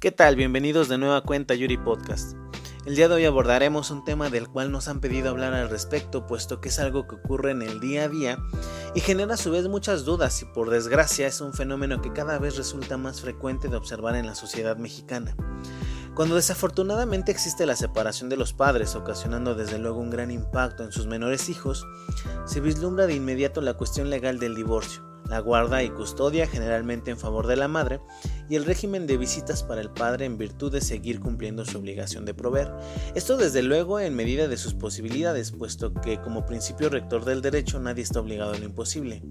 ¿Qué tal? Bienvenidos de nueva cuenta Yuri Podcast. El día de hoy abordaremos un tema del cual nos han pedido hablar al respecto, puesto que es algo que ocurre en el día a día y genera a su vez muchas dudas y por desgracia es un fenómeno que cada vez resulta más frecuente de observar en la sociedad mexicana. Cuando desafortunadamente existe la separación de los padres, ocasionando desde luego un gran impacto en sus menores hijos, se vislumbra de inmediato la cuestión legal del divorcio la guarda y custodia generalmente en favor de la madre y el régimen de visitas para el padre en virtud de seguir cumpliendo su obligación de proveer. Esto desde luego en medida de sus posibilidades, puesto que como principio rector del derecho nadie está obligado a lo imposible.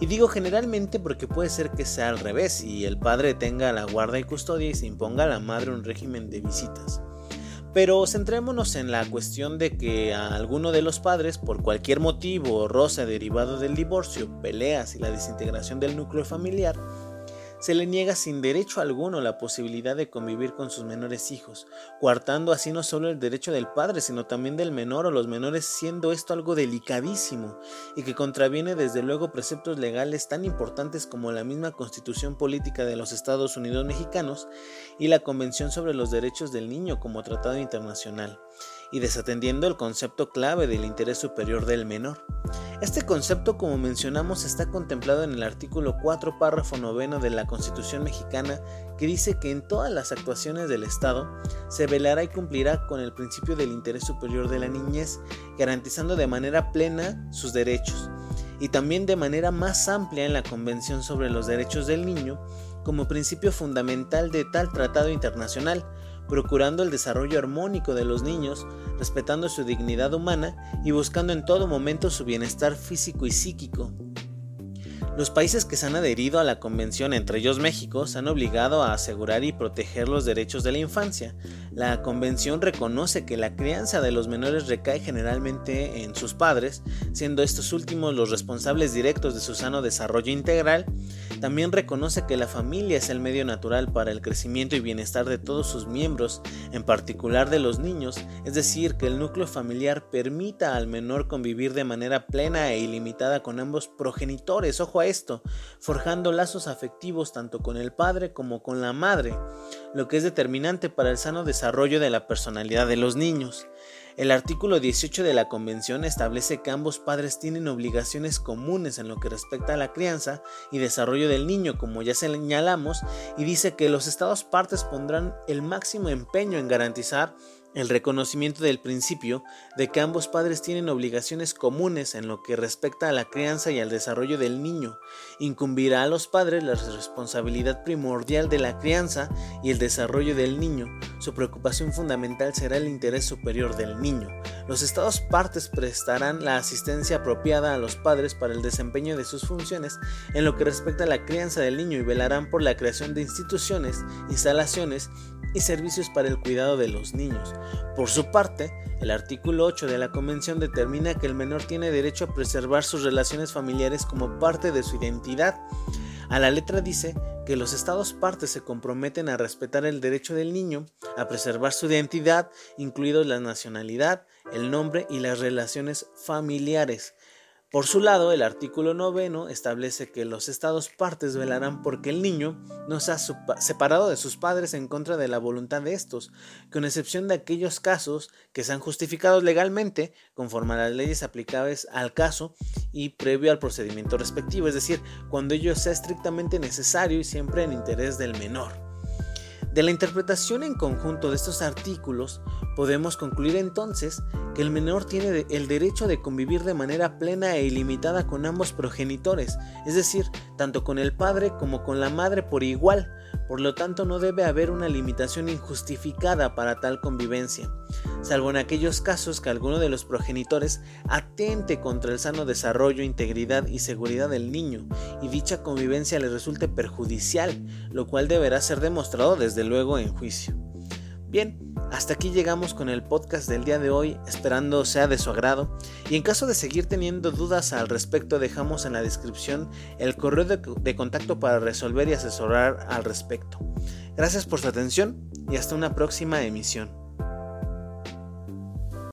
Y digo generalmente porque puede ser que sea al revés y el padre tenga la guarda y custodia y se imponga a la madre un régimen de visitas. Pero centrémonos en la cuestión de que a alguno de los padres, por cualquier motivo o roce derivado del divorcio, peleas y la desintegración del núcleo familiar, se le niega sin derecho alguno la posibilidad de convivir con sus menores hijos, coartando así no solo el derecho del padre, sino también del menor o los menores, siendo esto algo delicadísimo y que contraviene desde luego preceptos legales tan importantes como la misma Constitución Política de los Estados Unidos Mexicanos y la Convención sobre los Derechos del Niño como tratado internacional y desatendiendo el concepto clave del interés superior del menor. Este concepto, como mencionamos, está contemplado en el artículo 4, párrafo noveno de la Constitución mexicana, que dice que en todas las actuaciones del Estado se velará y cumplirá con el principio del interés superior de la niñez, garantizando de manera plena sus derechos, y también de manera más amplia en la Convención sobre los Derechos del Niño, como principio fundamental de tal tratado internacional, procurando el desarrollo armónico de los niños, respetando su dignidad humana y buscando en todo momento su bienestar físico y psíquico. Los países que se han adherido a la Convención, entre ellos México, se han obligado a asegurar y proteger los derechos de la infancia. La Convención reconoce que la crianza de los menores recae generalmente en sus padres, siendo estos últimos los responsables directos de su sano desarrollo integral. También reconoce que la familia es el medio natural para el crecimiento y bienestar de todos sus miembros, en particular de los niños, es decir, que el núcleo familiar permita al menor convivir de manera plena e ilimitada con ambos progenitores. Ojo a esto, forjando lazos afectivos tanto con el padre como con la madre, lo que es determinante para el sano desarrollo de la personalidad de los niños. El artículo 18 de la Convención establece que ambos padres tienen obligaciones comunes en lo que respecta a la crianza y desarrollo del niño, como ya señalamos, y dice que los Estados partes pondrán el máximo empeño en garantizar el reconocimiento del principio de que ambos padres tienen obligaciones comunes en lo que respecta a la crianza y al desarrollo del niño. Incumbirá a los padres la responsabilidad primordial de la crianza y el desarrollo del niño. Su preocupación fundamental será el interés superior del niño. Los estados partes prestarán la asistencia apropiada a los padres para el desempeño de sus funciones en lo que respecta a la crianza del niño y velarán por la creación de instituciones, instalaciones y servicios para el cuidado de los niños. Por su parte, el artículo 8 de la Convención determina que el menor tiene derecho a preservar sus relaciones familiares como parte de su identidad. A la letra dice que los estados partes se comprometen a respetar el derecho del niño a preservar su identidad, incluidos la nacionalidad, el nombre y las relaciones familiares. Por su lado, el artículo noveno establece que los estados partes velarán porque el niño no sea separado de sus padres en contra de la voluntad de estos, con excepción de aquellos casos que sean justificados legalmente conforme a las leyes aplicables al caso y previo al procedimiento respectivo, es decir, cuando ello sea estrictamente necesario y siempre en interés del menor. De la interpretación en conjunto de estos artículos, podemos concluir entonces que el menor tiene el derecho de convivir de manera plena e ilimitada con ambos progenitores, es decir, tanto con el padre como con la madre por igual, por lo tanto no debe haber una limitación injustificada para tal convivencia, salvo en aquellos casos que alguno de los progenitores atente contra el sano desarrollo, integridad y seguridad del niño y dicha convivencia le resulte perjudicial, lo cual deberá ser demostrado desde luego en juicio. Bien, hasta aquí llegamos con el podcast del día de hoy, esperando sea de su agrado. Y en caso de seguir teniendo dudas al respecto, dejamos en la descripción el correo de, contacto para resolver y asesorar al respecto. Gracias por su atención y hasta una próxima emisión.